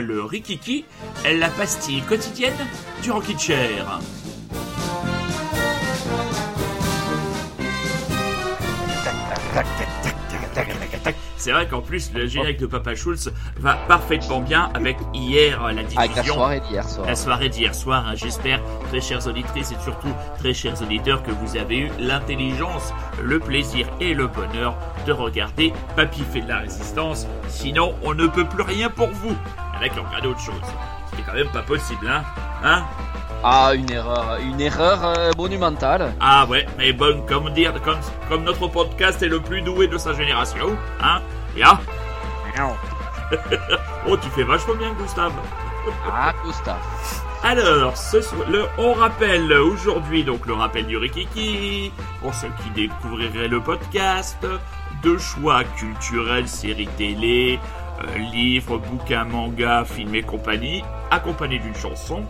le Rikiki, la pastille quotidienne du Rocky Chair. C'est vrai qu'en plus le générique de Papa Schulz va parfaitement bien avec hier la diffusion. Avec la soirée d'hier soir. La soirée d'hier soir. hein. J'espère, très chères auditrices et surtout très chers auditeurs, que vous avez eu l'intelligence, le plaisir et le bonheur de regarder Papy fait de la résistance. Sinon, on ne peut plus rien pour vous. Il y en a qui ont regardé autre chose. C'est quand même pas possible, hein Hein? Ah, une erreur, une erreur euh, monumentale. Ah ouais, mais bon, comme dire, comme, comme notre podcast est le plus doué de sa génération, hein Ya Oh, tu fais vachement bien, Gustave. Ah, Costa. Alors, ce soir, le, on rappelle aujourd'hui donc le rappel du Rikiki pour ceux qui découvriraient le podcast, de choix culturels, séries télé, euh, livres, bouquins, mangas, films et compagnie, accompagné d'une chanson.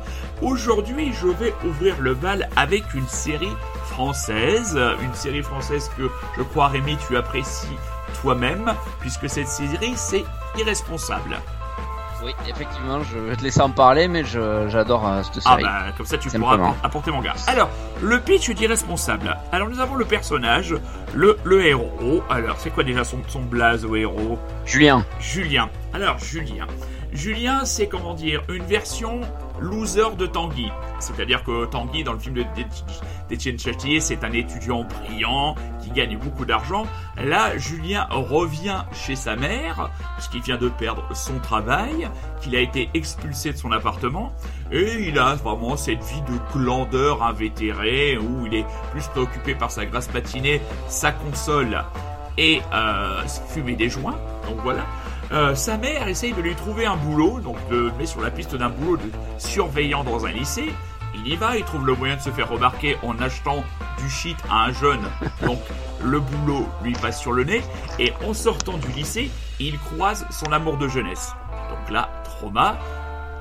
Aujourd'hui, je vais ouvrir le bal avec une série française, une série française que je crois Rémi tu apprécies toi-même, puisque cette série c'est Irresponsable. Oui, effectivement, je vais te laisser en parler, mais je- j'adore euh, cette Ah bah comme ça tu Simplement. pourras apporter mon gars. Alors, le pitch d'Irresponsable. Alors nous avons le personnage, le, le héros. Alors c'est quoi déjà son, son blaze au héros? Julien. Julien. Alors Julien. Julien c'est comment dire une version loser de Tanguy. C'est-à-dire que Tanguy dans le film d'Étienne Châtier c'est un étudiant brillant qui gagne beaucoup d'argent. Là Julien revient chez sa mère puisqu'il vient de perdre son travail, qu'il a été expulsé de son appartement et il a vraiment cette vie de glandeur invétéré où il est plus préoccupé par sa grasse matinée, sa console et euh, fumer des joints. Donc voilà. Euh, sa mère essaye de lui trouver un boulot, donc le met sur la piste d'un boulot de surveillant dans un lycée. Il y va, il trouve le moyen de se faire remarquer en achetant du shit à un jeune. Donc le boulot lui passe sur le nez. Et en sortant du lycée, il croise son amour de jeunesse. Donc là, trauma.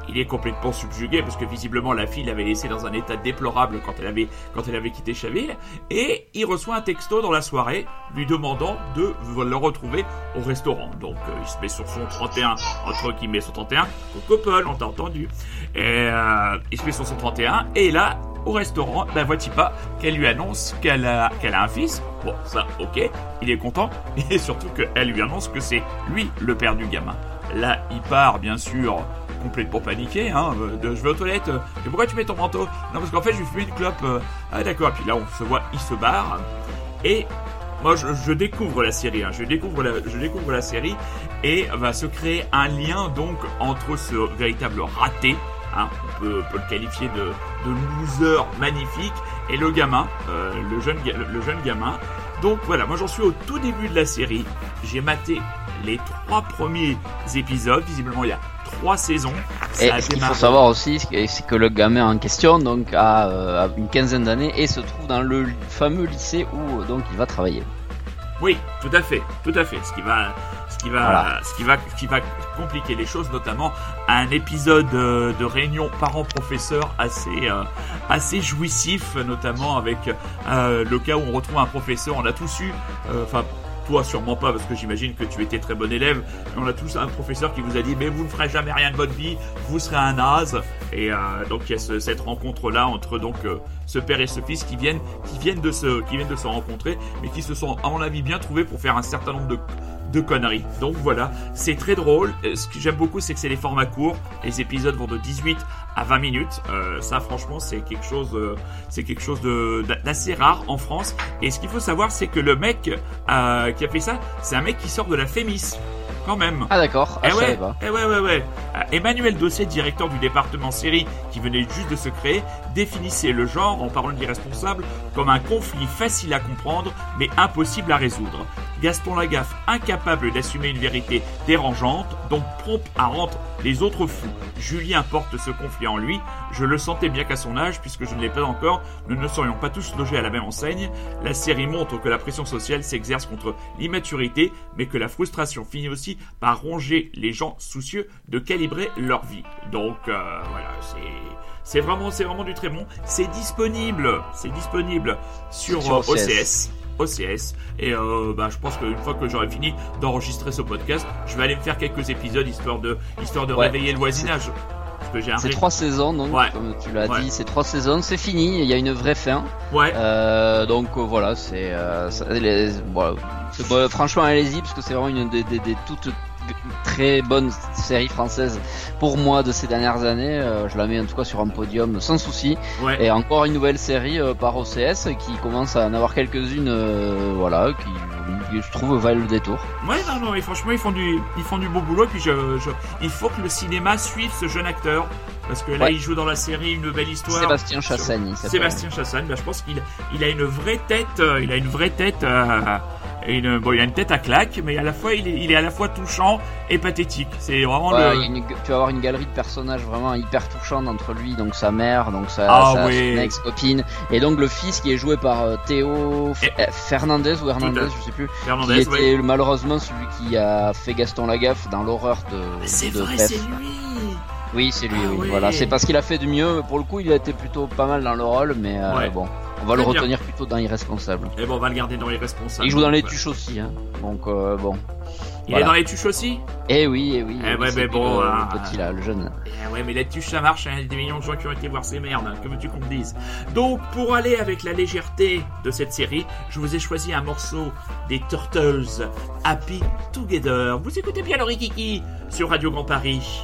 Il est complètement subjugué parce que visiblement la fille l'avait laissé dans un état déplorable quand elle avait, quand elle avait quitté Chaville. Et il reçoit un texto dans la soirée lui demandant de le retrouver au restaurant. Donc euh, il se met sur son 31, entre guillemets son 31, Coco Paul, on t'a entendu. Et euh, il se met sur son 31 et là, au restaurant, ben vois-tu pas qu'elle lui annonce qu'elle a, qu'elle a un fils. Bon, ça, ok, il est content. Et surtout qu'elle lui annonce que c'est lui le père du gamin. Là, il part, bien sûr, complètement paniqué, hein, euh, je vais aux toilettes, euh, mais pourquoi tu mets ton manteau? Non, parce qu'en fait, je vais fumer une clope. euh, ah, d'accord, puis là, on se voit, il se barre, et moi, je, découvre la série, hein, je, découvre la, je découvre la série, et va se créer un lien, donc, entre ce véritable raté, hein, on, peut, le qualifier de, loser magnifique, et le gamin, euh, le, jeune, le jeune gamin. Donc voilà, moi j'en suis au tout début de la série. J'ai maté les trois premiers épisodes. Visiblement, il y a trois saisons. Et Ça a ce qu'il faut savoir aussi, c'est que- le gamin en question donc a, euh, a une quinzaine d'années et se trouve dans le fameux lycée où euh, donc il va travailler. Oui, tout à fait, tout à fait. Ce qui va, ce qui va, Voilà. ce qui va, ce qui va compliquer les choses, notamment un épisode euh, de réunion parents-professeurs assez, euh, assez jouissif, notamment avec euh, le cas où on retrouve un professeur. On a tous eu, euh. Toi, sûrement pas, parce que j'imagine que tu étais très bon élève. On a tous un professeur qui vous a dit, mais vous ne ferez jamais rien de votre vie, vous serez un naze. Et euh, donc il y a ce- cette rencontre là entre donc euh, ce père et ce fils qui viennent, qui viennent de se, qui viennent de se rencontrer, mais qui se sont, à mon avis, bien trouvés pour faire un certain nombre de de conneries. Donc voilà, c'est très drôle. Euh, Ce que j'aime beaucoup, c'est que c'est les formats courts. Les épisodes vont de 18 à 20 minutes. Euh, ça, franchement, c'est quelque chose, euh, c'est quelque chose d'assez rare en France. Et ce qu'il faut savoir, c'est que le mec euh, qui a fait ça, c'est un mec qui sort de la Fémis, quand même. Ah d'accord, ah, Eh ouais, eh ouais, ouais, ouais. Euh, Emmanuel Dossé, directeur du département série qui venait juste de se créer, définissait le genre, en parlant d'irresponsable, comme un conflit facile à comprendre, mais impossible à résoudre. Gaston Lagaffe, incapable d'assumer une vérité dérangeante, donc prompt à rendre les autres fous. Julien porte ce conflit en lui, je le sentais bien qu'à son âge, puisque je ne l'ai pas encore, nous ne serions pas tous logés à la même enseigne. La série montre que la pression sociale s'exerce contre l'immaturité, mais que la frustration finit aussi par ronger les gens soucieux de calibrer leur vie. Donc euh, voilà, c'est c'est vraiment c'est vraiment du très bon. C'est disponible, c'est disponible sur, Sur euh, OCS. OCS. OCS. Et euh, bah, je pense qu'une fois que j'aurai fini d'enregistrer ce podcast, je vais aller me faire quelques épisodes histoire de, histoire de Ouais. réveiller le voisinage. Que j'ai C'est trois saisons, donc Ouais. comme tu l'as Ouais. dit, c'est trois saisons, c'est fini, il y a une vraie fin. Ouais. Euh, donc euh, voilà, c'est euh, bon, franchement allez-y parce que c'est vraiment une des, des- des toutes très bonnes séries françaises pour moi de ces dernières années. Euh, je la mets en tout cas sur un podium sans souci. Ouais. Et encore une nouvelle série euh, par OCS qui commence à en avoir quelques-unes, euh, voilà, qui, je trouve valent le détour. Ouais, non, non, et franchement, ils font du, ils font du beau boulot. Et puis, je, je- il faut que le cinéma suive ce jeune acteur. Parce que là, Ouais. il joue dans la série une belle histoire. Sébastien Chassagne. Sébastien Chassagne, bah, je pense qu'il il a une vraie tête, il a une vraie tête, et une, bon, il a une tête à claque, mais à la fois, il est, il est à la fois touchant et pathétique. C'est vraiment Ouais, le. il y a une- tu vas avoir une galerie de personnages vraiment hyper touchants entre lui, donc sa mère, donc sa, Ah sa- oui. son ex-copine, et donc le fils qui est joué par euh, Théo F- Et- euh, Fernandez ou Hernandez, je sais plus, qui Fernandez, était ouais. malheureusement celui qui a fait Gaston Lagaffe dans l'horreur de, C'est de vrai, c'est lui. Oui, c'est lui, Ah oui. Voilà, c'est parce qu'il a fait du mieux. Pour le coup, il a été plutôt pas mal dans le rôle, mais euh, Ouais. bon, on va le bien. retenir plutôt dans Irresponsable. Et bon, on va le garder dans les responsables. Il joue dans les tuches aussi, hein. donc euh, bon. Il Voilà. est dans les tuches aussi Eh oui, eh oui. Eh eh ouais, mais bon, le, le petit là, le jeune. Eh ouais, mais les tuches ça marche, hein. il y a des millions de gens qui ont été voir ces merdes, hein. que veux-tu qu'on me dise? Donc, pour aller avec la légèreté de cette série, je vous ai choisi un morceau des Turtles, Happy Together. Vous écoutez bien le Rikiki sur Radio Grand Paris.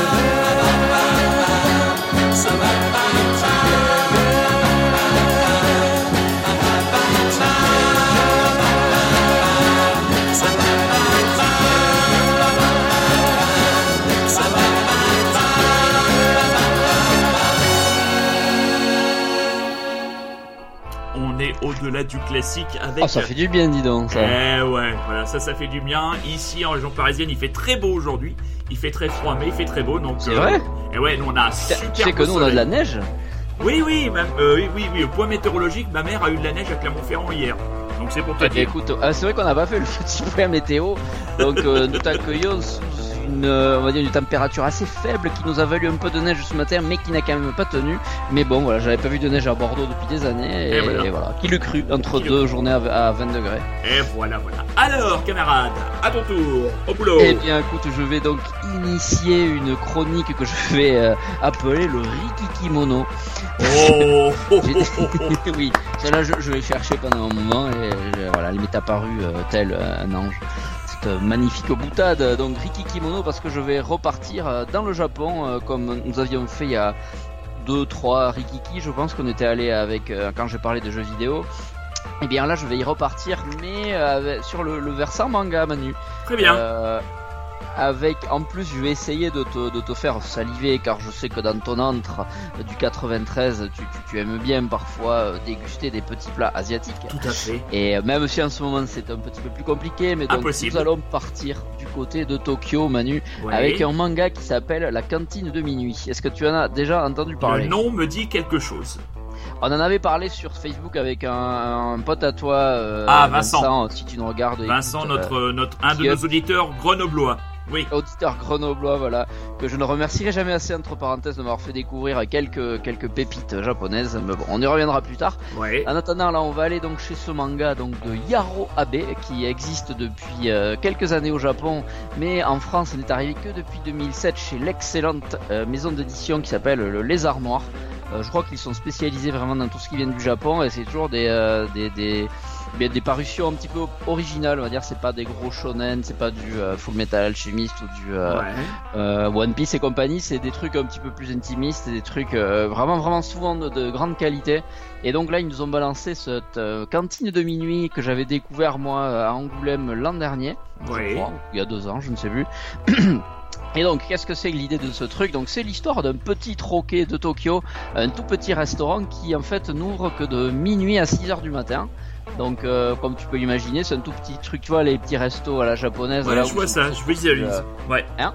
Au-delà du classique avec. Oh, ça fait du bien, dis donc. Ça. Eh ouais, voilà, ça, ça fait du bien. Ici, en région parisienne, il fait très beau aujourd'hui. Il fait très froid, mais il fait très beau, donc. C'est vrai Et ouais, nous on a un Tu super. sais que nous on a de la neige. Oui, oui, même, euh, oui, oui, oui. Au point météorologique, ma mère a eu de la neige à Clermont-Ferrand hier. Donc c'est pour te Eh bien, dire. écoute, ah, c'est vrai qu'on n'a pas fait le petit point météo, donc euh, nous t'accueillons une, euh, on va dire une température assez faible qui nous a valu un peu de neige ce matin, mais qui n'a quand même pas tenu. Mais bon, voilà, j'avais pas vu de neige à Bordeaux depuis des années, et, Et voilà. et voilà. Qui le cru entre Qui deux journées à, à 20 degrés. Et voilà, voilà. Alors, camarade, à ton tour, au boulot. Eh bien, écoute, je vais donc initier une chronique que je vais euh, appeler le Rikikimono. Oh, oui, celle-là, je, je l'ai cherché pendant un moment et euh, voilà, elle m'est apparue euh, tel un ange. Cette magnifique boutade, donc Rikikimono, parce que je vais repartir euh, dans le Japon euh, comme nous avions fait il y a deux, trois Rikiki. Je pense qu'on était allé avec euh, quand j'ai parlé de jeux vidéo. Et bien là, je vais y repartir, mais sur le, le versant manga, Manu. Très bien. Euh, avec, en plus, je vais essayer de te, de te faire saliver, car je sais que dans ton antre euh, du 93, tu, tu, tu aimes bien parfois euh, déguster des petits plats asiatiques. Tout à fait. Et euh, même si en ce moment c'est un petit peu plus compliqué, mais donc Impossible. nous allons partir du côté de Tokyo, Manu, Ouais. avec un manga qui s'appelle La cantine de minuit. Est-ce que tu en as déjà entendu parler? Le nom me dit quelque chose. On en avait parlé sur Facebook avec un, un pote à toi, euh, Ah, Vincent. si tu nous regardes. Vincent, écoute, euh, notre, notre, un de nos auditeurs grenoblois. Oui. auditeur grenoblois, voilà, que je ne remercierai jamais assez entre parenthèses de m'avoir fait découvrir quelques quelques pépites japonaises. Mais bon, on y reviendra plus tard. Ouais. En attendant, là, on va aller donc chez ce manga donc de Yaro Abe qui existe depuis euh, quelques années au Japon, mais en France, il n'est arrivé que depuis 2007 chez l'excellente euh, maison d'édition qui s'appelle le Lézard Noir. Euh, je crois qu'ils sont spécialisés vraiment dans tout ce qui vient du Japon et c'est toujours des euh, des, des mais des parutions un petit peu originales, on va dire. C'est pas des gros shonen, c'est pas du euh, Full Metal Alchemist ou du euh, Ouais. euh, One Piece et compagnie, c'est des trucs un petit peu plus intimistes, des trucs euh, vraiment vraiment souvent de, de grande qualité. Et donc là, ils nous ont balancé cette cantine de minuit que j'avais découvert moi à Angoulême l'an dernier, Ouais. crois, il y a deux ans, je ne sais plus. Et donc, qu'est-ce que c'est l'idée de ce truc? Donc, c'est l'histoire d'un petit troquet de Tokyo, un tout petit restaurant qui en fait n'ouvre que de minuit à 6 heures du matin. Donc, euh, comme tu peux l'imaginer, c'est un tout petit truc, tu vois, les petits restos à la japonaise. Ouais, là, je vois ça, je visualise. euh, Ouais. Hein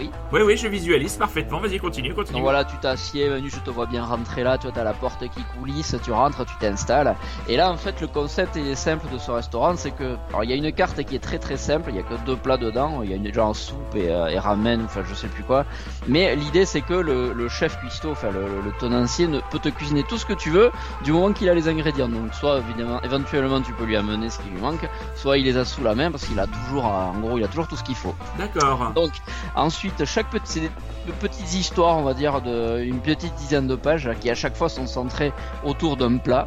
Oui. Oui, oui, je visualise parfaitement. Vas-y, continue, continue. Donc voilà, tu t'assieds, Manu, je te vois bien rentrer là, tu vois, t'as la porte qui coulisse, tu rentres, tu t'installes. Et là, en fait, le concept est simple de ce restaurant, c'est que, alors il y a une carte qui est très très simple, il y a que deux plats dedans, il y a une genre soupe et, euh, et ramen, enfin je sais plus quoi. Mais l'idée, c'est que le, le chef cuistot, enfin le, le, le tenancier, ne peut te cuisiner tout ce que tu veux, du moment qu'il a les ingrédients. Donc soit évidemment, éventuellement, tu peux lui amener ce qui lui manque, soit il les a sous la main parce qu'il a toujours, en gros, il a toujours tout ce qu'il faut. D'accord. Donc ensuite chaque petit c'est des de petites histoires on va dire de une petite dizaine de pages qui à chaque fois sont centrées autour d'un plat.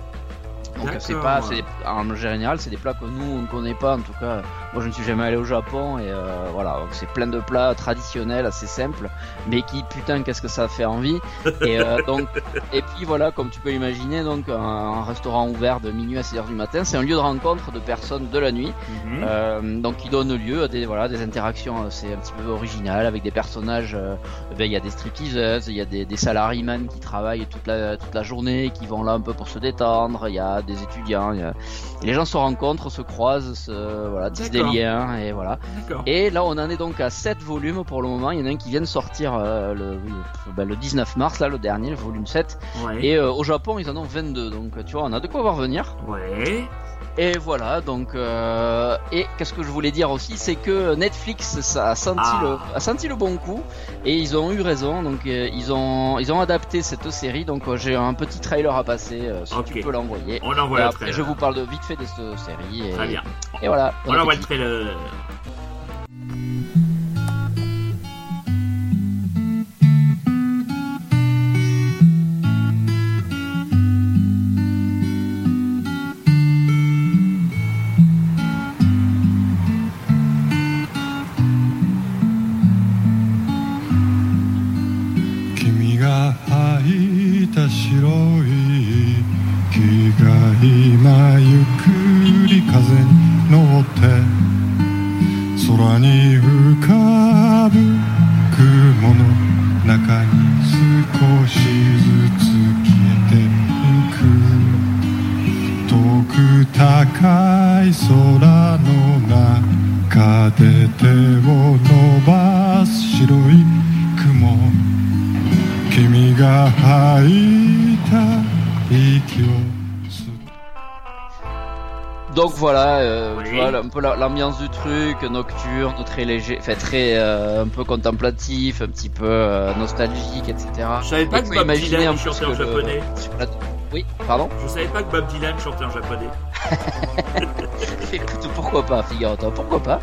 Donc c'est pas des- en général c'est des plats que nous on ne connaît pas en tout cas moi je ne suis jamais allé au Japon et euh, voilà c'est plein de plats traditionnels assez simples mais qui putain qu'est-ce que ça fait envie et euh, donc et puis voilà comme tu peux imaginer donc un, un restaurant ouvert de minuit à 6h du matin c'est un lieu de rencontre de personnes de la nuit Mhm. euh, donc qui donne lieu à des voilà des interactions assez un petit peu originales avec des personnages. euh, ben, il y a des stripteaseuses, il y a des, des salariés qui travaillent toute la toute la journée, qui vont là un peu pour se détendre. Il y a des étudiants. y a- les gens se rencontrent, se croisent, se, voilà, tissent des Liens et voilà. Et là, on en est donc à 7 volumes pour le moment. Il y en a un qui vient de sortir euh, le, ben, le 19 mars, là, le dernier, le volume 7. Ouais. Et euh, au Japon, ils en ont 22. Donc, tu vois, on a de quoi voir venir. Ouais. Et voilà, donc euh, et qu'est-ce que je voulais dire aussi, c'est que Netflix ça a senti Ah. le a senti le bon coup et ils ont eu raison, donc euh, ils ont ils ont adapté cette série, donc euh, j'ai un petit trailer à passer si tu peux l'envoyer. On envoie Et le après, trailer. je vous parle de vite fait de cette série. Et, Très bien. Et voilà. bon On envoie le trailer. 高い空の中で手を伸ばす白い雲君が吐いた息を吸う Donc voilà, euh, Oui. tu vois, un peu la- l'ambiance du truc, nocturne, très léger, fait très euh, un peu contemplatif, un petit peu euh, nostalgique, etc. Je savais pas Et que faut Bob imaginer Dylan un peu chantait ce en que le- japonais. sur la- Oui, pardon. Je savais pas que Bob Dylan chantait en japonais. Écoute, pourquoi pas, figure-toi, pourquoi pas.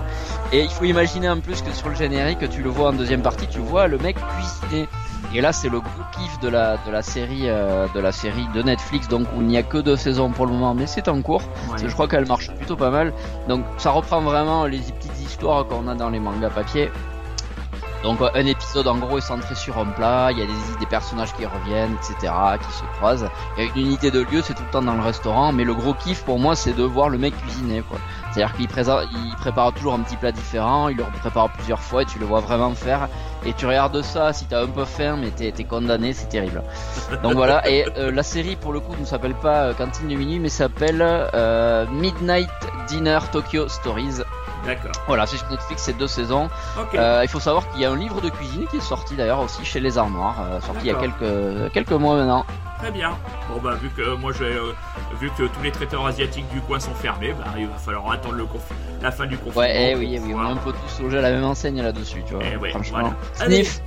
Et il faut imaginer en plus que sur le générique, tu le vois en deuxième partie, tu vois le mec cuisiner. Et là, c'est le gros kiff de la de la série euh, de la série de Netflix, donc où il n'y a que deux saisons pour le moment, mais c'est en cours. Ouais. Je crois qu'elle marche plutôt pas mal. Donc ça reprend vraiment les petites histoires qu'on a dans les mangas papier. Donc euh, un épisode en gros est centré sur un plat, il y a des, des personnages qui reviennent, etc., qui se croisent. Il y a une unité de lieu, c'est tout le temps dans le restaurant, mais le gros kiff pour moi c'est de voir le mec cuisiner. C'est-à-dire qu'il présente, il prépare toujours un petit plat différent, il le prépare plusieurs fois et tu le vois vraiment faire. Et tu regardes ça, si t'as un peu faim, mais t'es t'es condamné, c'est terrible. Donc voilà, et euh, la série pour le coup ne s'appelle pas euh, Cantine de minuit, mais s'appelle euh, Midnight Dinner Tokyo Stories. D'accord. Voilà, c'est sur Netflix, c'est deux saisons. Ok. Euh, il faut savoir qu'il y a un livre de cuisine qui est sorti d'ailleurs aussi chez Les Armoires, euh, sorti il y a quelques, quelques mois maintenant. Très bien. Bon bah vu que euh, moi je vais, euh, vu que tous les traiteurs asiatiques du coin sont fermés, bah il va falloir attendre le conf- la fin du confinement. Ouais, eh oui, eh oui, on est un peu tous logés à la même enseigne là-dessus, tu vois. Eh ouais, franchement. voilà. Allez. Sniff.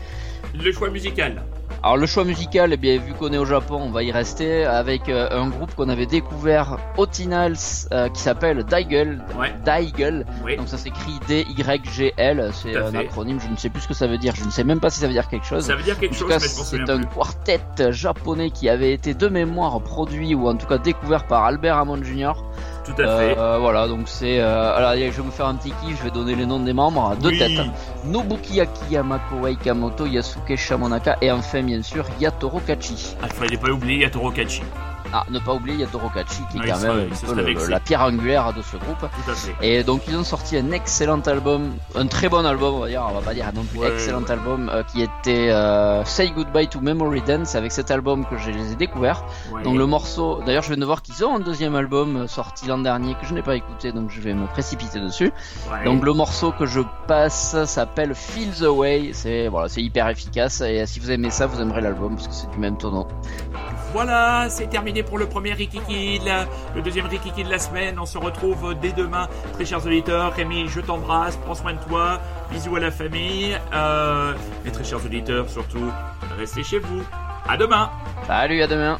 Le choix musical. Alors le choix musical, eh bien vu qu'on est au Japon, on va y rester avec euh, un groupe qu'on avait découvert au Tinals euh, qui s'appelle Daigel. Ouais. Daigel. Oui. Donc ça s'écrit D-Y-G-L, c'est Tout à un fait. acronyme, je ne sais plus ce que ça veut dire, je ne sais même pas si ça veut dire quelque chose. Ça veut dire En quelque tout chose, cas, m'en souviens c'est un plus. quartet japonais qui avait été de mémoire produit ou en tout cas découvert par Albert Hammond Jr. Tout à fait. Euh, voilà, donc c'est. Euh, alors, allez, je vais me faire un petit kiff, je vais donner les noms des membres. Deux Oui. têtes. Nobuki Akiyamako, Waikamoto, Yasuke Shamonaka et enfin, bien sûr, Yatoro Kachi. Ah, il fallait pas oublier Yatoro Kachi. Ah, ne pas oublier Yatoro Kachi qui est Ah, il quand même il un peu le- la pierre angulaire de ce groupe. Tout à fait. Et donc ils ont sorti un excellent album, un très bon album on va dire, on va pas dire non plus Ouais, excellent ouais. album euh, qui était euh, Say Goodbye to Memory Dance. Avec cet album que je les ai découverts. Ouais. Donc le morceau, d'ailleurs je viens de voir qu'ils ont un deuxième album euh, sorti l'an dernier que je n'ai pas écouté donc je vais me précipiter dessus. Donc le morceau que je passe s'appelle Feel the Way. C'est voilà, c'est hyper efficace et si vous aimez ça, vous aimerez l'album parce que c'est du même tonneau. Voilà, c'est terminé pour le premier Rikiki, le deuxième Rikiki de la semaine. On se retrouve dès demain, très chers auditeurs. Rémi, je t'embrasse, prends soin de toi, bisous à la famille. Euh, et très chers auditeurs, surtout, restez chez vous. À demain Salut, à demain.